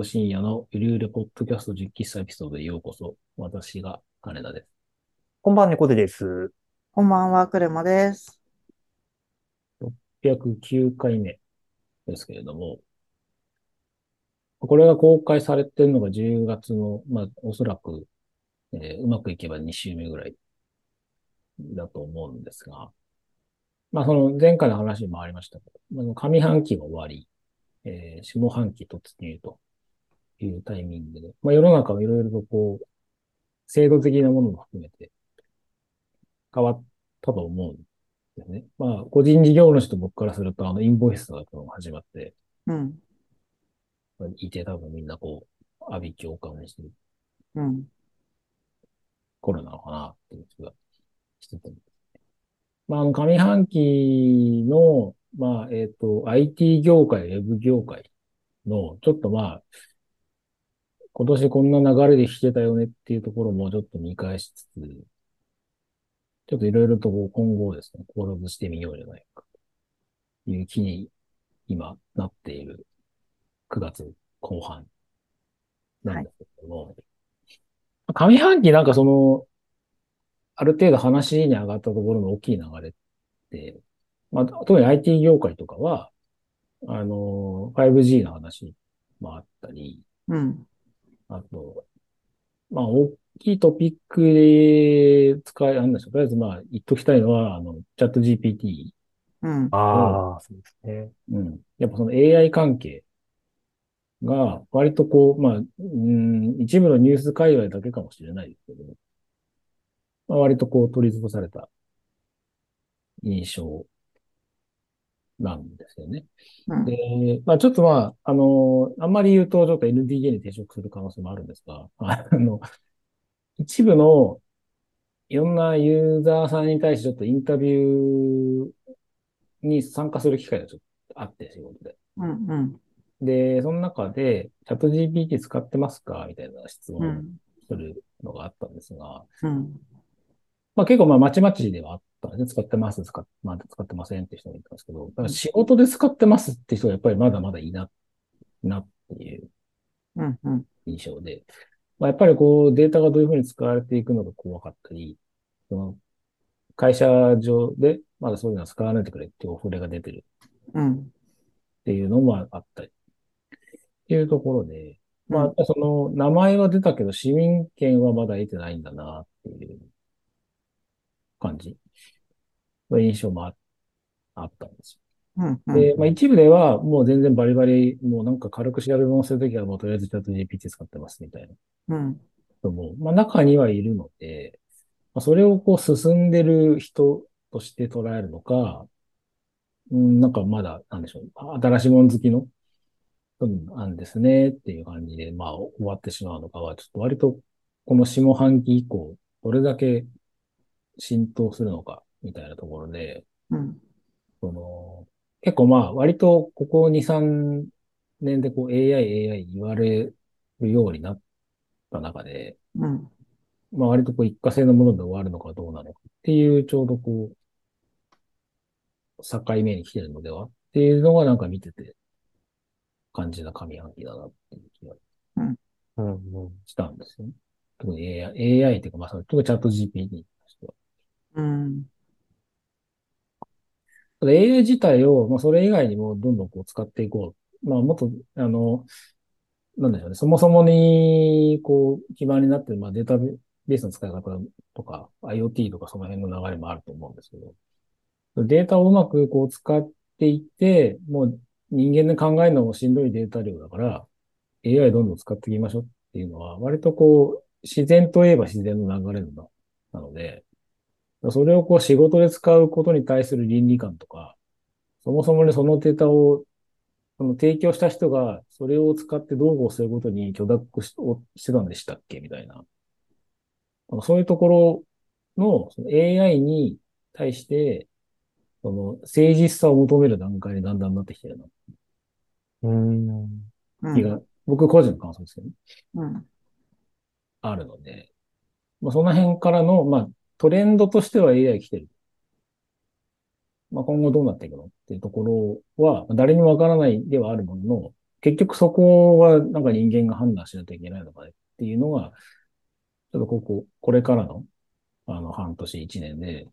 曜深夜のゆるゆるポッドキャスト実喫エピソードへようこそ。私が金田です。こんばんは、猫背です。こんばんは、クレマです。609回目ですけれども、これが公開されてるのが10月の、まあ、おそらく、えーうまくいけば2週目ぐらいだと思うんですが、まあ、その前回の話にもありましたけど、まあ、上半期が終わり、えー下半期突入というタイミングで、まあ、世の中はいろいろとこう、制度的なものも含めて変わったと思うんですね。まあ、個人事業主と僕からすると、あの、インボイスが始まってうん、いて、多分みんなこう、阿鼻共感をしてるうん、頃なのかなっていう気がしてて。まあ、あの、上半期の、まあ、えっと、IT 業界、ウェブ業界の、ちょっとまあ、今年こんな流れで来てたよねっていうところもちょっと見返しつつ、ちょっといろいろと今後ですね、考察してみようじゃないかという気に今なっている9月後半なんですけども、上半期なんかその、ある程度話に上がったところの大きい流れって、まあ、特に IT 業界とかは、あの、5G の話もあったり、うん、あと、まあ、大きいトピックで使い、なんでしょう。とりあえず、まあ、言っときたいのは、あの、チャット GPT。うん、ああ、そうですね。うん。やっぱその AI 関係が、割とこう、まあ、うん、一部のニュース界隈だけかもしれないですけど、まあ、割とこう取り潰された印象なんですよね。うん、で、まあちょっとまあ、あの、あんまり言うとちょっと NDA に抵触する可能性もあるんですが、あの、一部のいろんなユーザーさんに対してちょっとインタビューに参加する機会がちょっとあって、仕事で。うん、うん、で、その中で、チャット GPT 使ってますかみたいな質問するのがあったんですが、うん、まあ結構まあまちまちではあったんですね。使ってます、使っ、まあ、使ってませんって人もいたんですけど、だから仕事で使ってますって人がやっぱりまだまだいな、なっていううん、うん、印象で、まあ、やっぱりこうデータがどういうふうに使われていくのが怖かったり、その会社上でまだそういうのは使わないでくれっていうお触れが出てる。うん、っていうのもあったり、っていうところで、まあ、その名前は出たけど市民権はまだ得てないんだなっていう感じ。の印象もああったんですよ。うん、で、まあ一部ではもう全然バリバリ、もうなんか軽く調べ物するときはもうとりあえずチャット GPT 使ってますみたいな。うん、人も、まあ中にはいるので、まあ、それをこう進んでる人として捉えるのか、うん、なんかまだ、なんでしょう、新しいもの好きの人なんですねっていう感じで、まあ終わってしまうのかは、ちょっと割とこの下半期以降、どれだけ浸透するのかみたいなところで、うん、その、結構まあ、割とここ2、3年でこう AI、AI 言われるようになった中で、うん、まあ割とこう一過性のもので終わるのかどうなのかっていうちょうどこう、境目に来てるのではっていうのがなんか見てて感じな上半期だなっていう気が。したんですよね。特に AI、AI っていうかまあその、特にチャット GPT に関しては。うん、ただ AI 自体を、まあ、それ以外にもどんどんこう使っていこう。まあ、もっと、あの、なんでしょうね。そもそもに、こう、基盤になってる、まあ、データベースの使い方とか、IoT とかその辺の流れもあると思うんですけど、データをうまくこう使っていって、もう人間で考えるのもしんどいデータ量だから、AI どんどん使っていきましょうっていうのは、割とこう、自然といえば自然の流れななので、それをこう仕事で使うことに対する倫理観とか、そもそもにそのデータを、その提供した人がそれを使ってどうこうすることに許諾しをしてたんでしたっけみたいな。あのそういうところのその AI に対して、その誠実さを求める段階にだんだんなってきてるうん。うな気が、僕個人の感想ですけどね、ん、あるので、まあ、その辺からの、まあ、トレンドとしては AI 来てる。まあ、今後どうなっていくのっていうところは、誰にもわからないではあるものの、結局そこはなんか人間が判断しないといけないのかねっていうのが、ちょっとここ、これからの、あの、半年、一年で、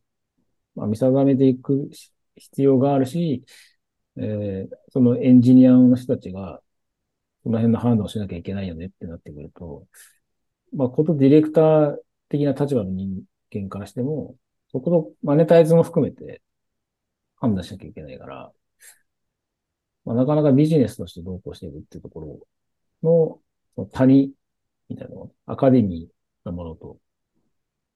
まあ、見定めていく必要があるし、えーそのエンジニアの人たちが、この辺の判断をしなきゃいけないよねってなってくると、まあ、ことディレクター的な立場の人間からしても、そこのマネタイズも含めて判断しなきゃいけないから、まあ、なかなかビジネスとしてどうこうしていくっていうところの、その谷みたいなの、アカデミーなものと、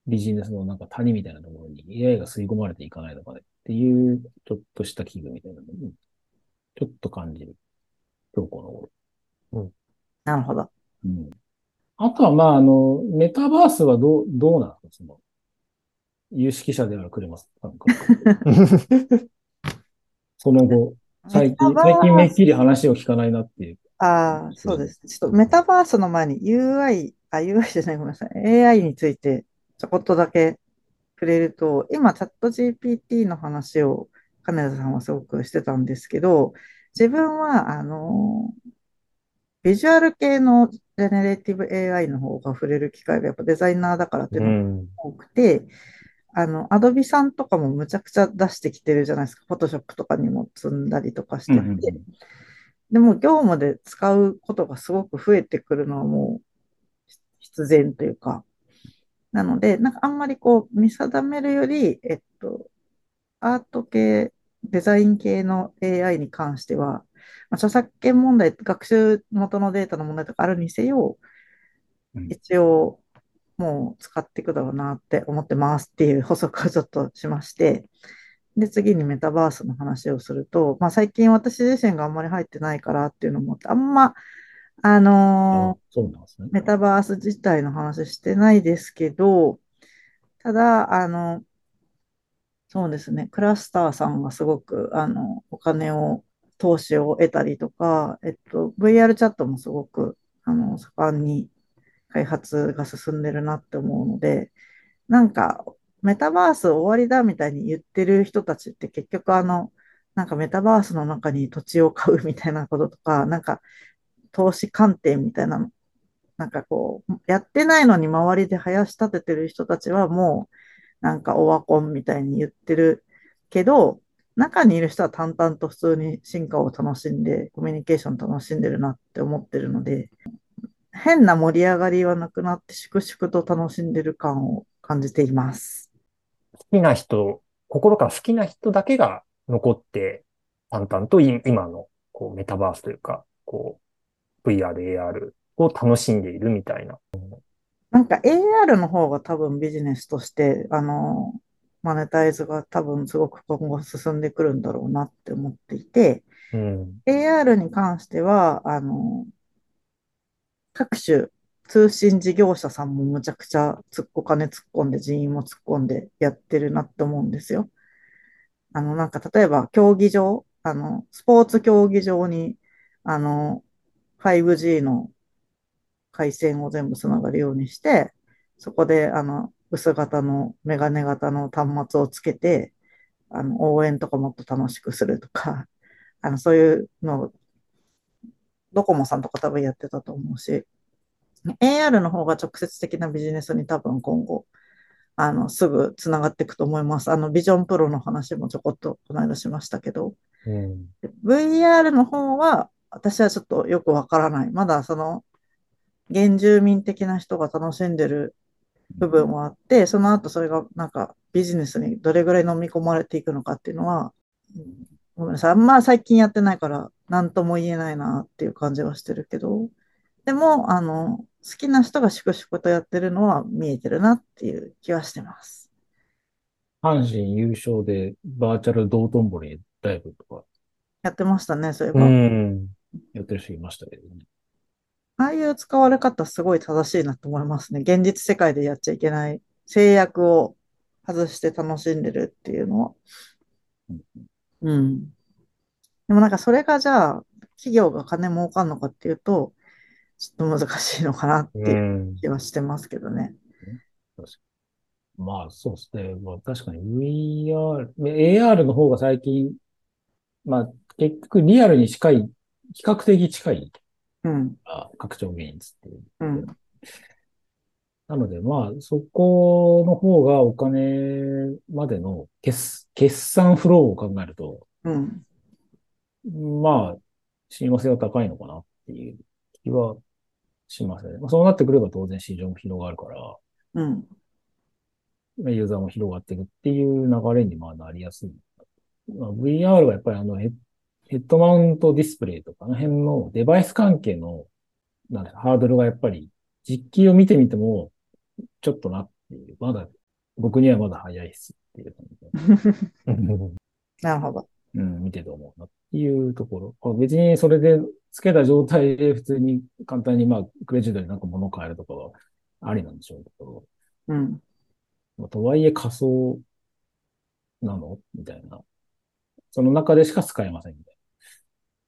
ビジネスのなんか谷みたいなところに AI が吸い込まれていかないのかねっていう、ちょっとした危惧みたいなのに、ちょっと感じる。今日この頃。なるほど。うん。あとは、まあ、あの、メタバースはどう、どうなのその、有識者であるクレマんから。その後、最近、最近めっきり話を聞かないなっていう。ああ、そうです。ちょっとメタバースの前に UI、あ、UI じゃない、ごめんなさい。AI についてちょこっとだけ触れると、今、チャット GPT の話を金田さんはすごくしてたんですけど、自分は、あの、ビジュアル系のジェネレーティブ AI の方が触れる機会がやっぱデザイナーだからっていううのがん。多くて、あの、アドビさんとかもむちゃくちゃ出してきてるじゃないですか。フォトショップとかにも積んだりとかしてうんうんて。でも業務で使うことがすごく増えてくるのはもう必然というか。なので、なんかあんまりこう見定めるより、えっと、アート系、デザイン系の AI に関しては、まあ、著作権問題、学習元のデータの問題とかあるにせよ、うん一応もう使っていくだろうなって思ってますっていう補足をちょっとしまして、で、次にメタバースの話をすると、まあ最近私自身があんまり入ってないからっていうのもあんま、あのあそうなんですね。メタバース自体の話してないですけど、ただ、あの、そうですね、クラスターさんがすごく、あの、お金を、投資を得たりとか、えっと、VR チャットもすごく、あの、盛んに開発が進んでるなって思うので、なんか、メタバース終わりだみたいに言ってる人たちって結局あの、なんかメタバースの中に土地を買うみたいなこととか、なんか投資鑑定みたいなの、なんかこう、やってないのに周りで林立ててる人たちはもう、なんかオワコンみたいに言ってるけど、中にいる人は淡々と普通に進化を楽しんで、コミュニケーション楽しんでるなって思ってるので、変な盛り上がりはなくなって、粛々と楽しんでる感を感じています。好きな人、心から好きな人だけが残って、淡々とい今のこうメタバースというか、こう VR、AR を楽しんでいるみたいな。なんか AR の方が多分ビジネスとして、あの、マネタイズが多分すごく今後進んでくるんだろうなって思っていて、うん。AR に関しては、あの、各種通信事業者さんもむちゃくちゃつっお金突っ込んで人員も突っ込んでやってるなって思うんですよ。あの、なんか例えば競技場、あの、スポーツ競技場に、あの、5G の回線を全部つながるようにして、そこで、あの、薄型のメガネ型の端末をつけて、あの、応援とかもっと楽しくするとか、あの、そういうのを、ドコモさんとか多分やってたと思うし、AR の方が直接的なビジネスに多分今後、あの、すぐつながっていくと思います。あの、ビジョンプロの話もちょこっとこの間しましたけど、うん。VR の方は、私はちょっとよくわからない。まだその、原住民的な人が楽しんでる部分はあって、その後それがなんかビジネスにどれぐらい飲み込まれていくのかっていうのは、うんごめんなさい。あんま最近やってないから何とも言えないなっていう感じはしてるけど、でも、あの、好きな人が粛々とやってるのは見えてるなっていう気はしてます。阪神優勝でバーチャル道頓堀ライブとかやってましたね、そういえうば。ん。やってる人いましたけどね。ああいう使われ方すごい正しいなと思いますね。現実世界でやっちゃいけない制約を外して楽しんでるっていうのは。うん。でもなんかそれがじゃあ企業が金儲かんのかっていうと、ちょっと難しいのかなってういうん気はしてますけどね。まあそうですね。まあ確かに VR、AR の方が最近、まあ結局リアルに近い比較的近いうん。あ拡張現実っていう。うん。なので、まあ、そこの方がお金までの決、決算フローを考えると、うん。まあ、親和性は高いのかなっていう気はしますね。まあ、そうなってくれば当然市場も広がるから、うん。まあユーザーも広がっていくっていう流れにまあなりやすい。まあ、VR はやっぱりあのヘッヘッドマウントディスプレイとかあの辺のデバイス関係のなんだハードルがやっぱり実機を見てみてもちょっとなっていう、まだ僕にはまだ早いっすっていう感じで。なるほど。うん、見てて思うなっていうところ。あ別にそれでつけた状態で普通に簡単にまあクレジットでなんか物を買えるとかはありなんでしょうけど、うん。まあとはいえ仮想なの？みたいな。その中でしか使えませんみたい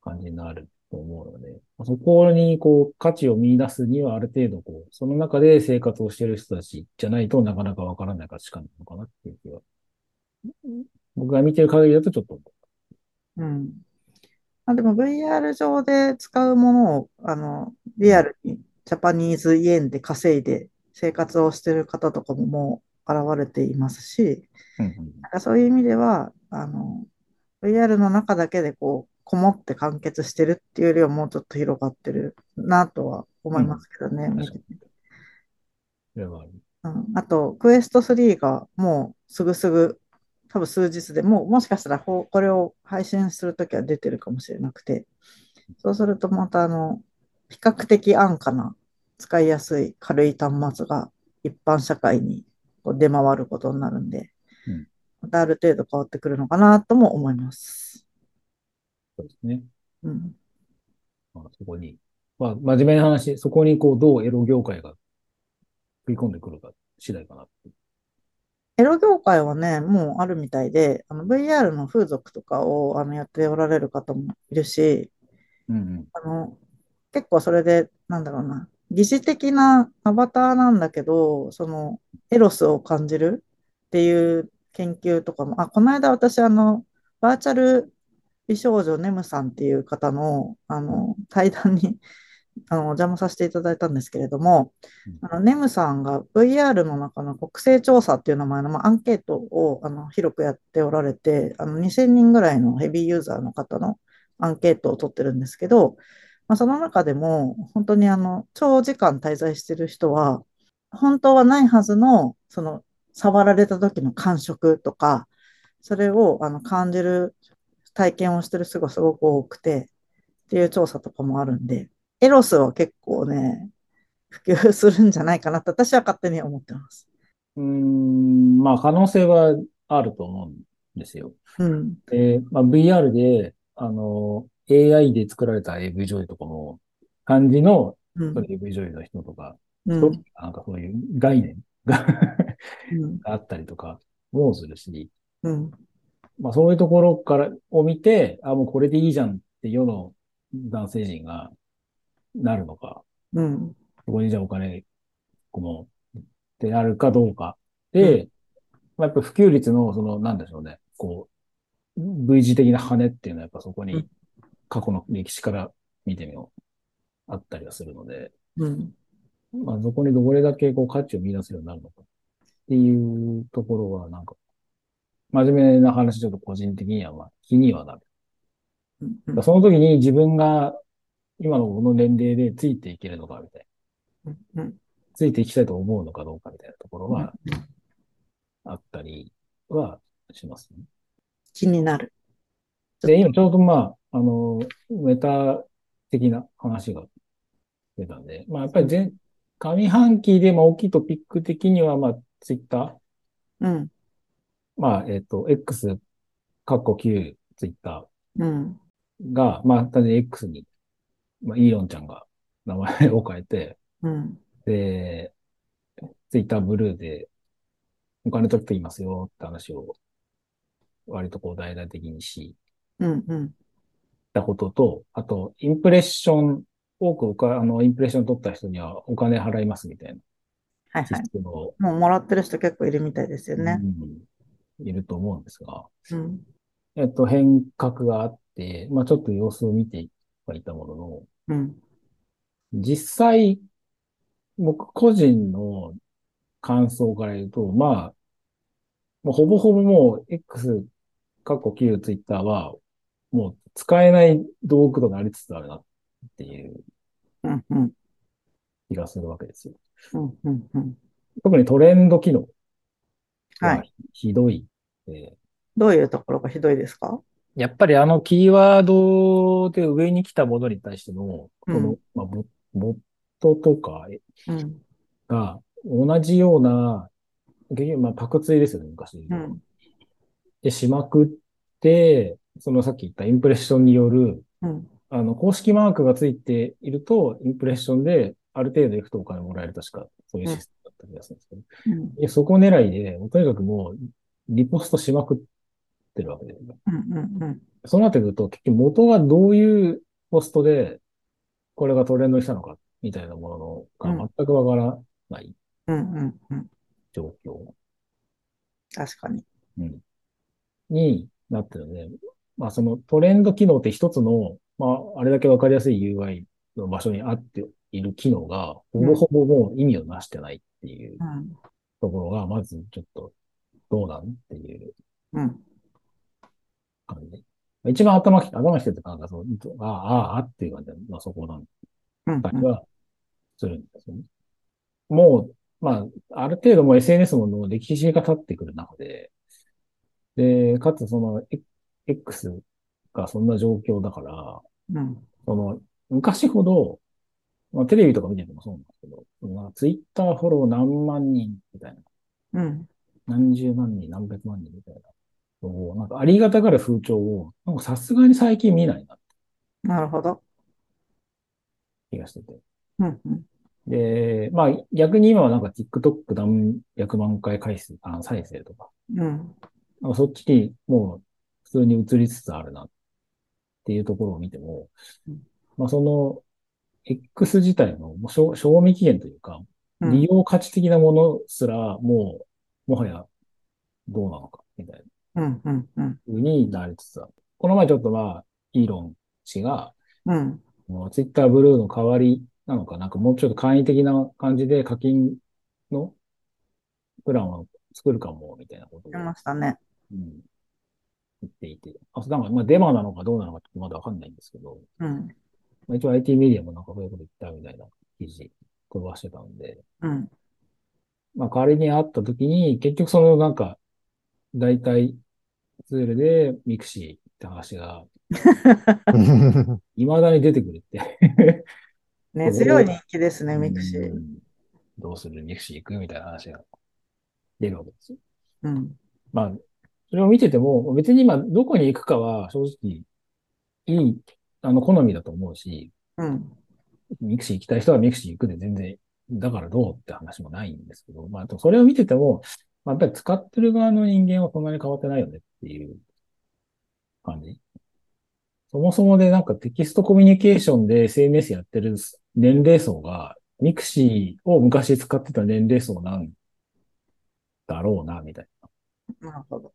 な感じになると思うので、まあそこにこう価値を見出すにはある程度こう、その中で生活をしている人たちじゃないとなかなかわからない価値観なのかなっていう気は。僕が見てる限りだとちょっと思うん。まあ、でも VR 上で使うものを、あの、リアルにジャパニーズイエンで稼いで生活をしている方とかももう現れていますし、う。うんうんなんかそういう意味では、あの、VR の中だけでこう、こもって完結してるっていうよりはもうちょっと広がってるなとは思いますけどね。見ててそれはあるうん、あと、クエスト3がもうすぐすぐ、多分数日でもう、もしかしたらほこれを配信するときは出てるかもしれなくて、そうするとまたあの、比較的安価な、使いやすい軽い端末が一般社会にこう出回ることになるんで、うんまたある程度変わってくるのかなとも思います。そうですね。うん。まあ、そこに、まあ、真面目な話、そこにこう、どうエロ業界が食い込んでくるか次第かなって。エロ業界はね、もうあるみたいで、あの VR の風俗とかをあのやっておられる方もいるし、うんうん。あの、結構それで、なんだろうな、疑似的なアバターなんだけど、その、エロスを感じるっていう研究とかも、あ、この間私、あの、バーチャル美少女ネムさんっていう方の、あの、対談に、あの、お邪魔させていただいたんですけれども、あの、ネムさんが VR の中の国勢調査っていう名前の、まあ、アンケートを、あの、広くやっておられて、あの、2000人ぐらいのヘビーユーザーの方のアンケートを取ってるんですけど、まあ、その中でも、本当にあの、長時間滞在してる人は、本当はないはずの、その、触られた時の感触とか、それをあの感じる体験をしてる人がすごく多くて、っていう調査とかもあるんで、エロスは結構ね、普及するんじゃないかなと私は勝手に思ってます。うーん、まあ、可能性はあると思うんですよ。うん。で、まあ、VR で、あの、AI で作られた AV 女優とかも、感じのうん。AV 女優の人とか、うん。なんかそういう概念がうん。あったりとかもするし、うん。まあそういうところからを見て、あ、もうこれでいいじゃんって世の男性陣がなるのか、うん。そこにじゃあお金、この、ってなるかどうか。で、まあ、やっぱ普及率の、その、なんでしょうね、こう、V 字的な羽っていうのはやっぱそこにうん過去の歴史から見てみよう、あったりはするので、うん。まあそこにどれだけこう価値を見出すようになるのかっていうところはなんか、真面目な話ちょっと個人的にはまあ気にはなる。うん。その時に自分が今のこの年齢でついていけるのかみたいな。うん。ついていきたいと思うのかどうかみたいなところはあったりはしますね。気になる。で、今ちょうどまあ、あの、メタ的な話が出たんで、まあやっぱり前、上半期でまあ大きいトピック的にはまあツイッター、うん。まあえっ、と、X、カッコ旧ツイッタうん。ーが、まあ単純に X に、まあイーロンちゃんが名前を変えて、うん。で、ツイッターブルーでお金取っていますよって話を割とこう大々的にし、うん。うん。たことと、あと、インプレッション、多くおか、あの、インプレッション取った人にはお金払いますみたいはいなシはい。ステムを、もうもらってる人結構いるみたいですよね。うんいると思うんですが、うん。えっと、変革があって、まあちょっと様子を見てはいたものの、うん。実際、僕個人の感想から言うと、まあ、もうほぼほぼもう X、過去旧 Twitter は、もう使えない道具となりつつあるなっていう。気がするわけですよ。うん。うん。うん。特にトレンド機能は。はいひどい。えどういうところがひどいですか？やっぱりあのキーワードで上に来たものに対しての、こうんの、まあ、ボボットとかうん。が同じような、結局まあパクツイですよね、昔でう。ん。で、しまくって、そのさっき言ったインプレッションによる、うん。あの、公式マークがついていると、インプレッションである程度いくとお金もらえる、確か、そういうシステムだった気がするんですけど。うん。でそこ狙いで、とにかくもう、リポストしまくってるわけですよ。うん。うん。そうなってくると、結局元がどういうポストで、これがトレンドにしたのか、みたいなものが全くわからないうん。うん。うん。状況、確かに。うんになってるので、まあそのトレンド機能って一つの、まああれだけわかりやすい UI の場所にあっている機能が、ほぼほぼもう意味をなしてないっていううん。ところが、まずちょっとどうなんっていううん。感じ。一番頭き、頭きてるとなんかそう、ああ、ああ、っていう感じで、まあそこなんうん。だけはするんですよね。もう、まあ、ある程度もう SNS も歴史が経ってくる中で、で、かつその、え X がそんな状況だから、うん。その、昔ほど、まあテレビとか見ててもそうなんですけど、そのツイッターフォロー何万人みたいな、うん。何十万人、何百万人みたいな、なんかありがたがる風潮を、なんかさすがに最近見ないななるほど。気がしてて。うん。うん。で、まあ逆に今はなんか TikTok 何百万回回数、あ再生とか、うん。なんかそっちにもう普通に移りつつあるなっていうところを見てもうん、まあその X 自体の賞賞味期限というか、うん利用価値的なものすらもう、もはやどうなのかみたいなうん。うん。うん。風になりつつある。この前ちょっとまあ、イーロン氏が、うん。もうツイッターブルーの代わりなのか、なんかもうちょっと簡易的な感じで課金のプランを作るかも、みたいなことを、出ましたね。うん、言っていて。あ、なんかまあデマなのかどうなのかちょっとまだわかんないんですけど、うん。まあ、一応 IT メディアもなんかそういうこと言ったみたいな記事飛ばしてたんで、うん。まあ代わりに会った時に、結局そのなんか、代替ツールでミクシーって話が、未だに出てくるって。根強い人気ですね、ミクシー。うんどうする？ミクシー行く？みたいな話が出るわけですよ。うん。まあ、それを見てても、別に今どこに行くかは正直いい、あの、好みだと思うし、うん。ミクシー行きたい人はミクシー行くで全然、だからどうって話もないんですけど、まあ、それを見てても、まあ、やっぱり使ってる側の人間はそんなに変わってないよねっていう感じ。そもそもでなんかテキストコミュニケーションで SNS やってる年齢層が、ミクシーを昔使ってた年齢層なんだろうな、みたいなるほど。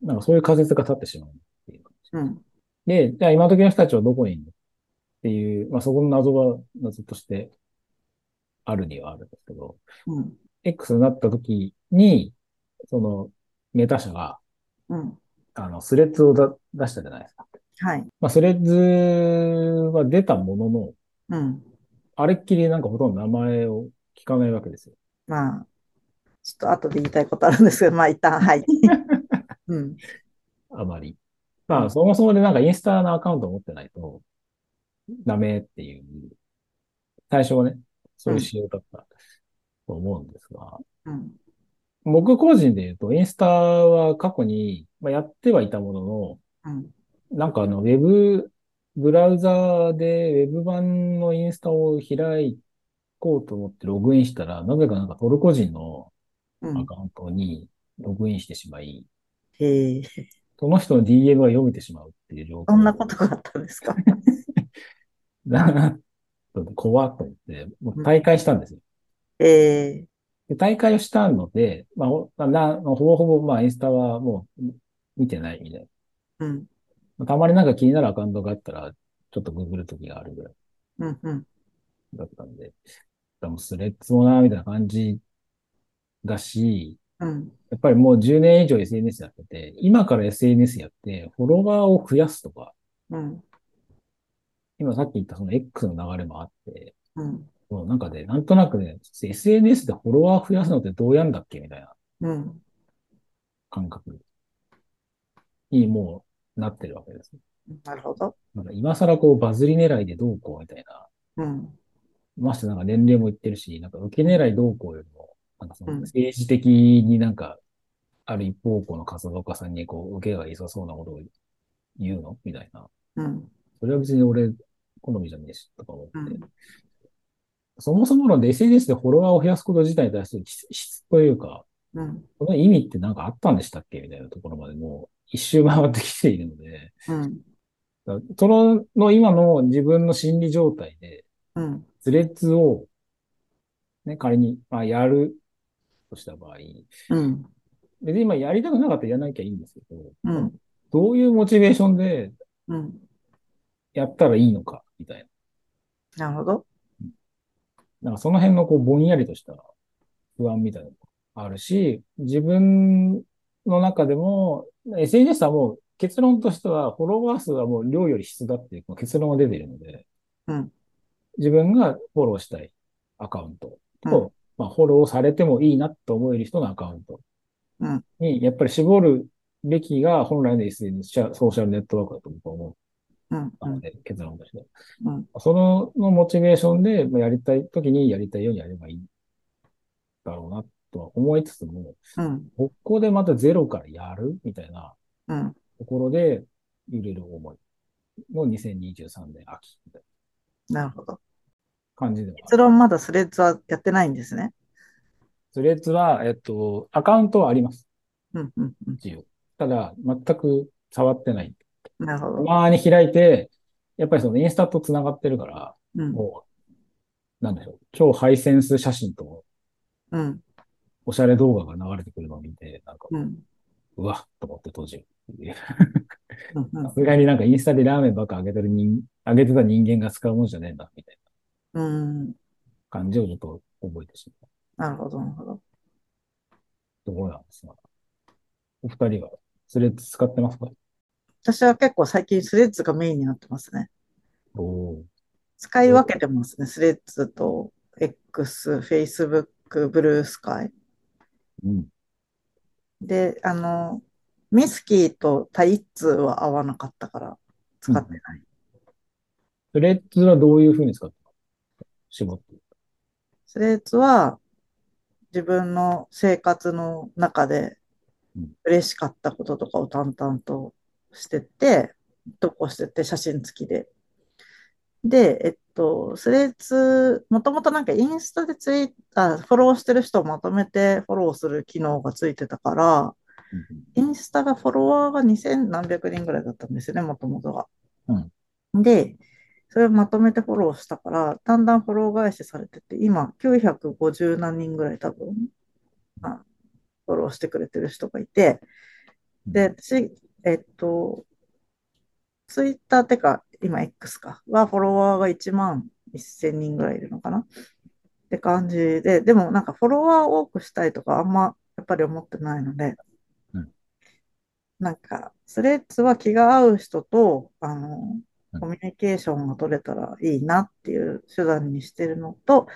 な。なんかそういう仮説が立ってしまうっていう感じ。うん。で、じゃあ今時の人たちはどこにいるのっていう、まあそこの謎は謎としてあるにはあるんですけど、うん。X になった時に、そのメタ社が、うん。あの、スレッズをだ出したじゃないですか。はい。まあスレッズは出たものの、うん。あれっきりなんかほとんど名前を聞かないわけですよ。まあ、ちょっと後で言いたいことあるんですけど、まあ一旦、はい。うん。あまり。まあそもそもでなんかインスタのアカウントを持ってないと、ダメっていう、最初はね、そういう仕様だったと思うんですが、うん。僕個人で言うと、インスタは過去に、まあ、やってはいたものの、うん。なんかあの、ウェブ、ブラウザーでウェブ版のインスタを開こうと思ってログインしたら、なぜかなんかトルコ人のうん。アカウントにログインしてしまい、へえ、その人の DM が読めてしまうっていう状況。そんなことがあったんですか？な怖っと思って、もう大会したんですよ。ええ、で大会をしたので、まあ、ほぼほぼ、まあ、インスタはもう見てないみたいうん。な。たまになんか気になるアカウントがあったら、ちょっとググるときがあるぐらいうんうん。だったんで、でもスレッズもな、みたいな感じだし、うん。やっぱりもう10年以上 SNS やってて、今から SNS やって、フォロワーを増やすとか、うん。今さっき言ったその X の流れもあって、うん。もうなんかね、なんとなくね、SNS でフォロワー増やすのってどうやんだっけみたいなうん。感覚にもうなってるわけです。なるほど。なんか今更こうバズり狙いでどうこうみたいな。うん。ましてなんか年齢もいってるし、なんか受け狙いどうこうよりも、なんかそのうん政治的になんか、ある一方向の活動家さんにこう受けがいさそうなことを言うのみたいな。うん。それは別に俺、好みじゃねえし、とか思って。うんそもそもの SNS でフォロワーを増やすこと自体に対する質質というか、うん。この意味ってなんかあったんでしたっけ？みたいなところまでもう一周回ってきているので、うん。そのの今の自分の心理状態で、うん。スレッズを、ね、仮に、まあ、やるとした場合、うん。別に今やりたくなかったらやらなきゃいいんですけど、うん。どういうモチベーションでうん。やったらいいのか、みたいな。なるほど。なんかその辺のこうぼんやりとした不安みたいなのがあるし、自分の中でも、SNS はもう結論としては、フォロワー数はもう量より質だっていう結論が出ているので、うん。自分がフォローしたいアカウントと、うん。まあ、フォローされてもいいなと思える人のアカウントうん。に、やっぱり絞るべきが本来の SNS、ソーシャルネットワークだと僕は思うん。うん。ったので、結論として。うん。そののモチベーションで、まあやりたい時にやりたいようにやればいいだろうなとは思いつつも、うん。ここでまたゼロからやるみたいなうん。ところで揺れる思いの2023年秋みたいなるほど。な感じで結論まだスレッズはやってないんですね。スレッズは、えっと、アカウントはあります。うん。うん。うん。ただ、全く触ってない。たなるほど。まに開いて、やっぱりそのインスタと繋がってるから、うん。もう、なんでしょう。超ハイセンス写真とうん。おしゃれ動画が流れてくるのを見て、なんか、うん。うわっと思って閉じるさすがになんかインスタでラーメンばっか上げてる人、上げてた人間が使うもんじゃねえんだ、みたいうん。な感じをちょっと覚えてしまうなるほど、なるほど。ところなんですが。お二人はスレッズ使ってますか？私は結構最近スレッズがメインになってますね。使い分けてますね。スレッズと X、Facebook、ブルースカイ。ー。うん。で、あの、ミスキーとタイッツは合わなかったから使ってない。スレッズはどういうふうに使ってますか絞って。スレッズは自分の生活の中でうん嬉しかったこととかを淡々としてって、投稿してって写真付きで。で、えっと、スレッズ、もともとなんかインスタでツイーあ、フォローしてる人をまとめてフォローする機能がついてたから、インスタがフォロワーが2000何百人ぐらいだったんですよね、もともとが。で、それをまとめてフォローしたから、だんだんフォロー返しされてて、今950何人ぐらい多分、あフォローしてくれてる人がいて、で、私、えっと、ツイッターってか、今 X か、はフォロワーが1万1000人ぐらいいるのかな。って感じで、でもなんかフォロワー多くしたいとかあんまやっぱり思ってないので、うん。なんか、スレッズは気が合う人と、あの、うん。コミュニケーションが取れたらいいなっていう手段にしてるのと、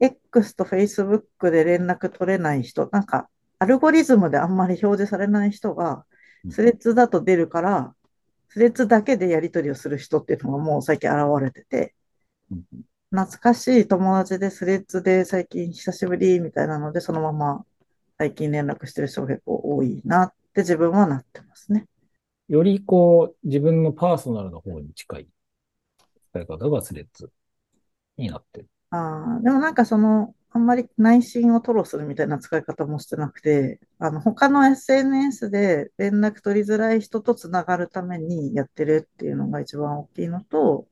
X と Facebook で連絡取れない人、なんか、アルゴリズムであんまり表示されない人がう、んスレッズだと出るから、スレッズだけでやり取りをする人っていうのがもう最近現れてて、うん懐かしい友達でスレッズで最近久しぶりみたいなので、そのまま最近連絡してる人が結構多いなって自分はなってますね。よりこう、自分のパーソナルの方に近い使い方がスレッズになってる。あーでもなんかその、あんまり内心を吐露するみたいな使い方もしてなくて、あの、他の SNS で連絡取りづらい人とつながるためにやってるっていうのが一番大きいのと、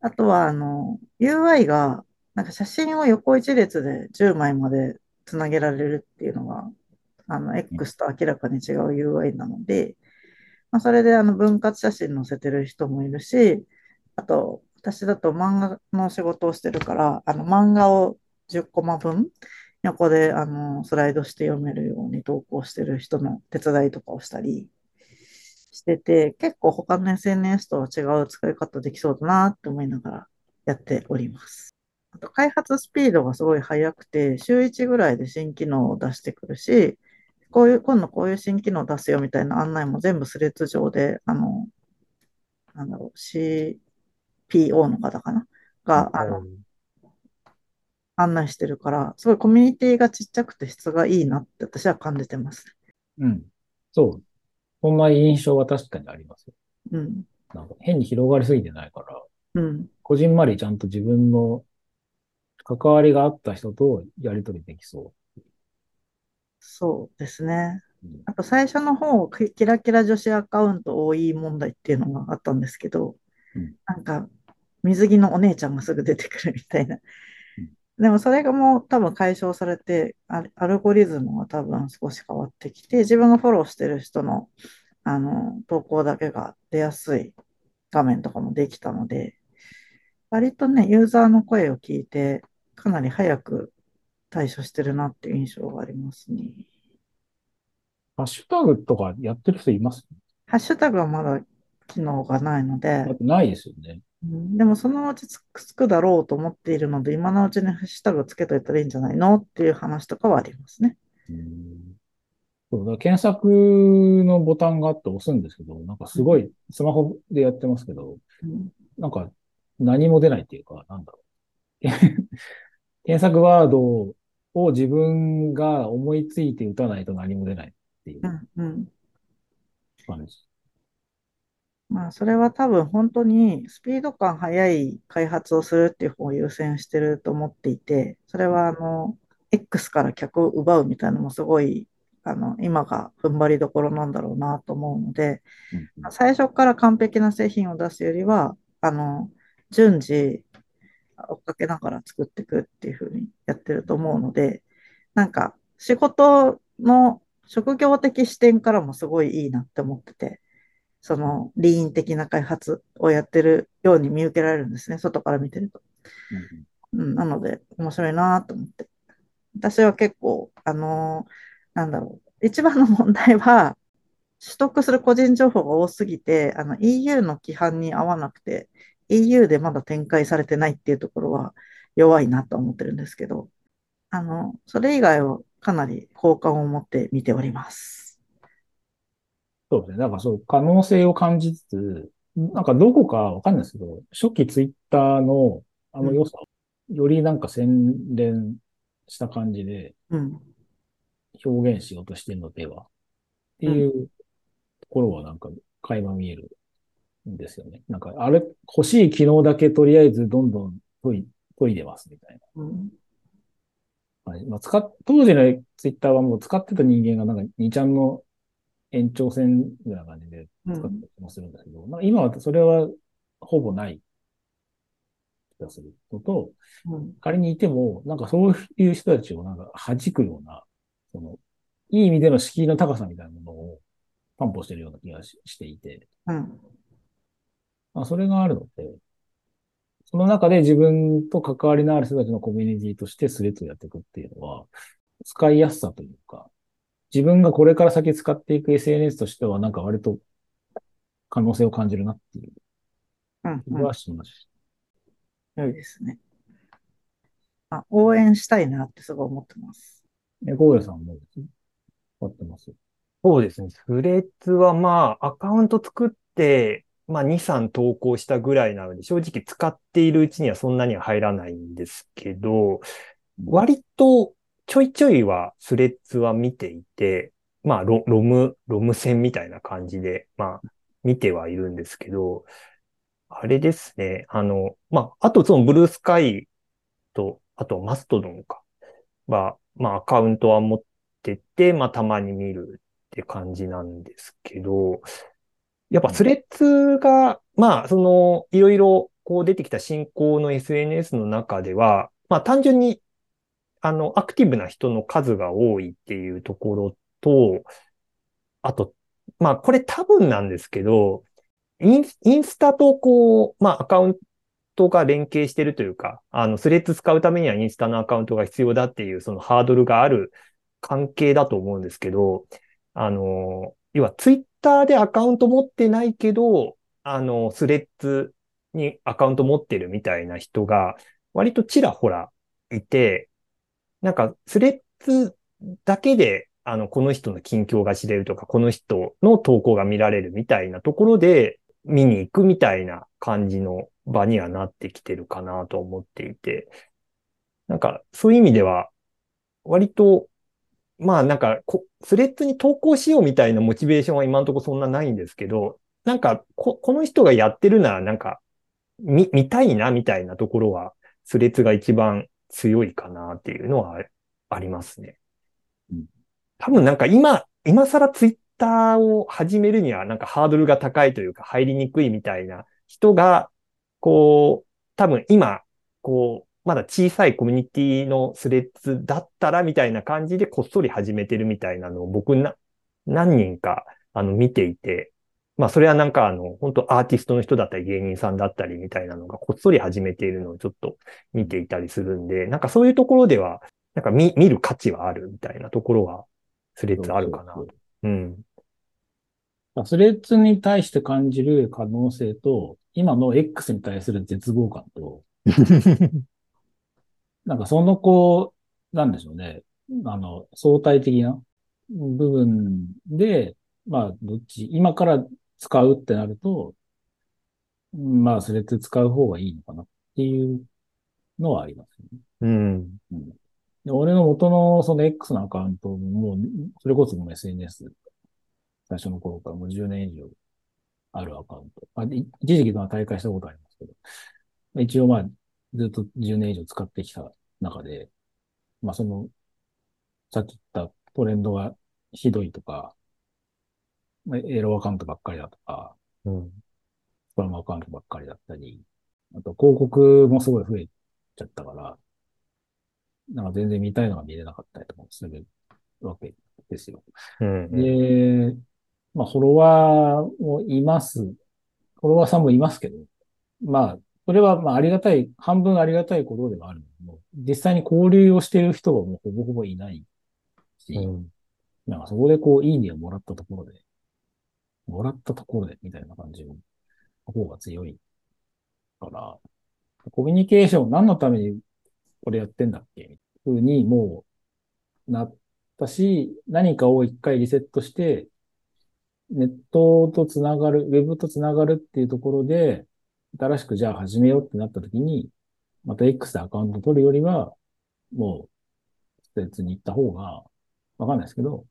あとはあの、UI が、なんか写真を横一列で10枚までつなげられるっていうのが、あの、X と明らかに違う UI なので、まあ、それであの分割写真載せてる人もいるし、あと、私だと漫画の仕事をしてるから、あの漫画を10コマ分、横であのスライドして読めるように投稿してる人の手伝いとかをしたりしてて、結構他の SNS とは違う使い方できそうだなって思いながらやっております。あと開発スピードがすごい速くて、週1ぐらいで新機能を出してくるし、こういう、今度こういう新機能を出すよみたいな案内も全部スレッズ上で、あの、なんだろう、CPO の方かな？が、あの、案内してるから、すごいコミュニティがちっちゃくて質がいいなって私は感じてます。うん。そう。そんな印象は確かにあります。うん。なんか変に広がりすぎてないから、うん。こじんまりちゃんと自分の関わりがあった人とやりとりできそう。そうですね。あと最初の方、キラキラ女子アカウント多い問題っていうのがあったんですけど、うん、なんか水着のお姉ちゃんがすぐ出てくるみたいな。でもそれがもう多分解消されて、アルゴリズムは多分少し変わってきて、自分がフォローしてる人のあの投稿だけが出やすい画面とかもできたので、割とね、ユーザーの声を聞いて、かなり早く対処してるなっていう印象がありますね。ハッシュタグとかやってる人います？ハッシュタグはまだ機能がないので。ないですよね。でもそのうちつくだろうと思っているので、今のうちにハッシュタグつけといたらいいんじゃないのっていう話とかはありますね。うんそうだ検索のボタンがあって押すんですけど、なんかすごいスマホでやってますけど、うん、なんか何も出ないっていうか、なんだろう。検索ワードを自分が思いついて打たないと何も出ないっていう感じ。まあ、それは多分本当にスピード感速い開発をするっていう方を優先してると思っていて、それはあの、X から客を奪うみたいなのもすごい、あの、今が踏ん張りどころなんだろうなと思うので、うん、最初から完璧な製品を出すよりは、あの、順次追っかけながら作っていくっていうふうにやってると思うので、なんか仕事の職業的視点からもすごいいいなって思ってて、そのリーン的な開発をやってるように見受けられるんですね、外から見てると。うん、なので、面白いなと思って。私は結構、あのー、なんだろう。一番の問題は、取得する個人情報が多すぎて、あの EU の規範に合わなくて、EU でまだ展開されてないっていうところは弱いなと思ってるんですけど、あの、それ以外はかなり好感を持って見ております。そうですね。なんかそう、可能性を感じつつ、なんかどこかわかんないですけど、初期ツイッターのあの良さをよりなんか洗練した感じで表現しようとしてるのでは、っていうところはなんか垣間見えるんですよね。なんか、あれ、欲しい機能だけとりあえずどんどん研い研いでますみたいな。うんはいまあ、使っ、当時のツイッターはもう使ってた人間がなんか2ちゃんの延長線ぐらいな感じで使ってたりもするんだけど、うん、今はそれはほぼない気がするのと、うん、仮にいても、なんかそういう人たちをなんか弾くような、その、いい意味での敷居の高さみたいなものを担保してるような気がしていて、うん、まあ、それがあるので、その中で自分と関わりのある人たちのコミュニティとしてスレッズをやっていくっていうのは、使いやすさというか、自分がこれから先使っていく SNS としては、なんか割と可能性を感じるなっていう気はしました。良いですね。あ、応援したいなってすごい思ってます。え、ゴーヤさんもですね。使ってますそうですね。スレッズはまあ、アカウント作って、まあ、2、3投稿したぐらいなので、正直使っているうちにはそんなには入らないんですけど、割とちょいちょいはスレッズは見ていて、まあロ、ロム、ロム線みたいな感じで、まあ、見てはいるんですけど、あれですね。あの、まあ、あとそのブルースカイと、あとマストドンか。は、まあ、アカウントは持ってて、まあ、たまに見るって感じなんですけど、やっぱスレッズが、まあ、その、いろいろこう出てきた新興の SNS の中では、まあ単純に、あの、アクティブな人の数が多いっていうところと、あと、まあ、これ多分なんですけど、インスタとこう、まあ、アカウントが連携してるというか、あの、スレッズ使うためにはインスタのアカウントが必要だっていう、そのハードルがある関係だと思うんですけど、あの、要はツイッターでアカウント持ってないけど、あの、スレッズにアカウント持ってるみたいな人が、割とちらほらいて、なんか、スレッズだけで、あの、この人の近況が知れるとか、この人の投稿が見られるみたいなところで、見に行くみたいな感じの場にはなってきてるかなと思っていて、なんか、そういう意味では、割と、まあなんかこ、スレッズに投稿しようみたいなモチベーションは今んとこそんなないんですけど、なんかこ、この人がやってるなら、なんか、見、見たいなみたいなところは、スレッズが一番強いかなっていうのはありますね。多分なんか今、今更ツイッターを始めるにはなんかハードルが高いというか入りにくいみたいな人が、こう、多分今、こう、まだ小さいコミュニティのスレッズだったらみたいな感じでこっそり始めてるみたいなのを僕な、何人か、あの、見ていて、まあ、それはなんか、あの、本当アーティストの人だったり、芸人さんだったりみたいなのが、こっそり始めているのをちょっと見ていたりするんで、なんかそういうところでは、なんか見、見る価値はあるみたいなところは、スレッズあるかな。そう,そう,そう,うん。スレッズに対して感じる可能性と、今の X に対する絶望感と、なんかその子、なんでしょうね。あの、相対的な部分で、まあ、どっち、今から使うってなると、まあ、スレッズ使う方がいいのかなっていうのはありますね。うん。うん、で俺の元のその X のアカウントも、もう、それこそもう SNS、最初の頃からもう10年以上あるアカウント。あ一時期とは大会したことありますけど、一応まあ、ずっと10年以上使ってきた中で、まあその、さっき言ったトレンドがひどいとか、エロアカウントばっかりだとか、うん。スパムアカウントばっかりだったり、あと広告もすごい増えちゃったから、なんか全然見たいのが見れなかったりとかするわけですよ。うん、うん、で、まあ、フォロワーもいます。フォロワーさんもいますけど、まあ、それはまあありがたい、半分ありがたいことではあるけど、実際に交流をしている人がもうほぼほぼいないし、うん、なんかそこでこう、いいねをもらったところで、もらったところで、みたいな感じの方が強いから、コミュニケーション何のためにこれやってんだっけみたいな風にもうなったし、何かを一回リセットして、ネットとつながる、ウェブとつながるっていうところで、新しくじゃあ始めようってなった時に、また X でアカウント取るよりは、もう、別に行った方が、わかんないですけど、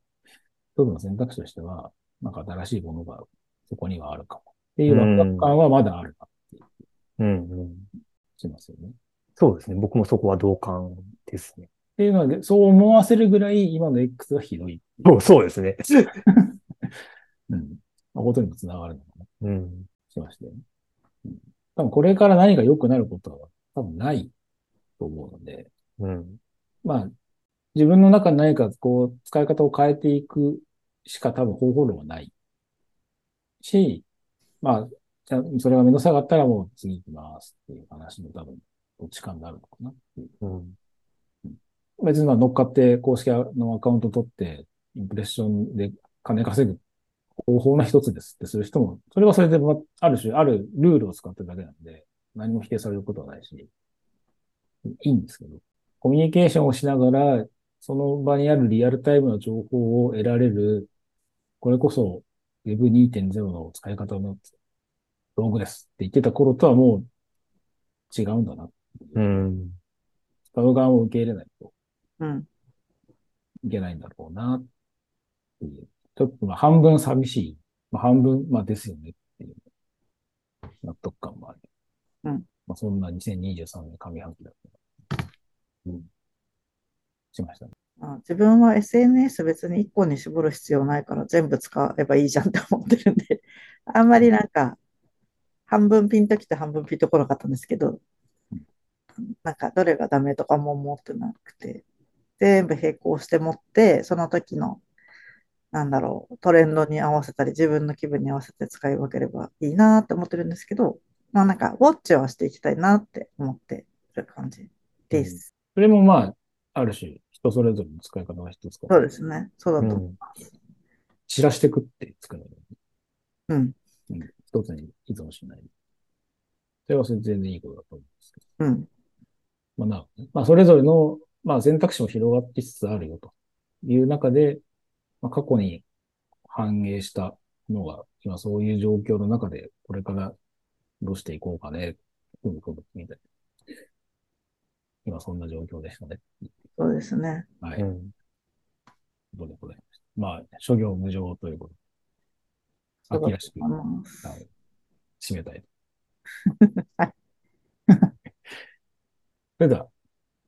一つの選択肢としては、なんか新しいものがそこにはあるかもっていうワクワク感はまだあるなっていう。うん、うん。しますよね。そうですね。僕もそこは同感ですね。っていうのは、そう思わせるぐらい今の X はひどいそうそうですね。うん。まあ、ことにもつながるのかな。うん。しましたよね。ん、多分これから何か良くなることは多分ないと思うので。うん。まあ、自分の中に何かこう、使い方を変えていくしか多分方法論はないし、まあ、じゃそれが目の下くさかったらもう次行きますっていう話の多分、どっちかになるのかなっていう。うん、別に乗っかって公式のアカウント取って、インプレッションで金稼ぐ方法の一つですってする人も、それはそれで、まある種、あるルールを使ってるだけなんで、何も否定されることはないし、いいんですけど、コミュニケーションをしながらその場にあるリアルタイムの情報を得られる、これこそ Web2.0 の使い方の道具ですって言ってた頃とはもう違うんだな。うん。使う側を受け入れないと。うん。いけないんだろうな。っていう。ちょっとまあ半分寂しい。まあ、半分、まあですよねっていう。納得感もある。うん。まあそんな2023年上半期だった。うん。しました、ね。自分は SNS 別に1個に絞る必要ないから全部使えばいいじゃんって思ってるんで あんまりなんか、半分ピンときて半分ピンとこなかったんですけど、なんかどれがダメとかも思ってなくて、全部並行して持って、その時の、なんだろう、トレンドに合わせたり、自分の気分に合わせて使い分ければいいなって思ってるんですけど、まあなんか、ウォッチはしていきたいなって思ってる感じです。それもまあ、ある種、人それぞれの使い方が一つかそうですね。そうだと思いうん。ます。散らしていくって作るのうん。うん。一つに依存しない。それは全然いいことだと思うんですけど。うん。まあな、まあそれぞれの、まあ選択肢も広がってしつつあるよという中で、まあ過去に反映したのが、今そういう状況の中で、これからどうしていこうかね、ふむふむみたいな。今そんな状況でしたね。そうですね。はい。うん。どうでございました。まあ、諸行無常ということ秋らしく。はい、締めたい。はい。それでは、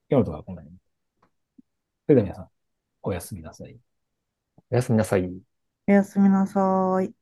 今日のところはこの辺に。それでは皆さん、おやすみなさい。おやすみなさい。おやすみなさい。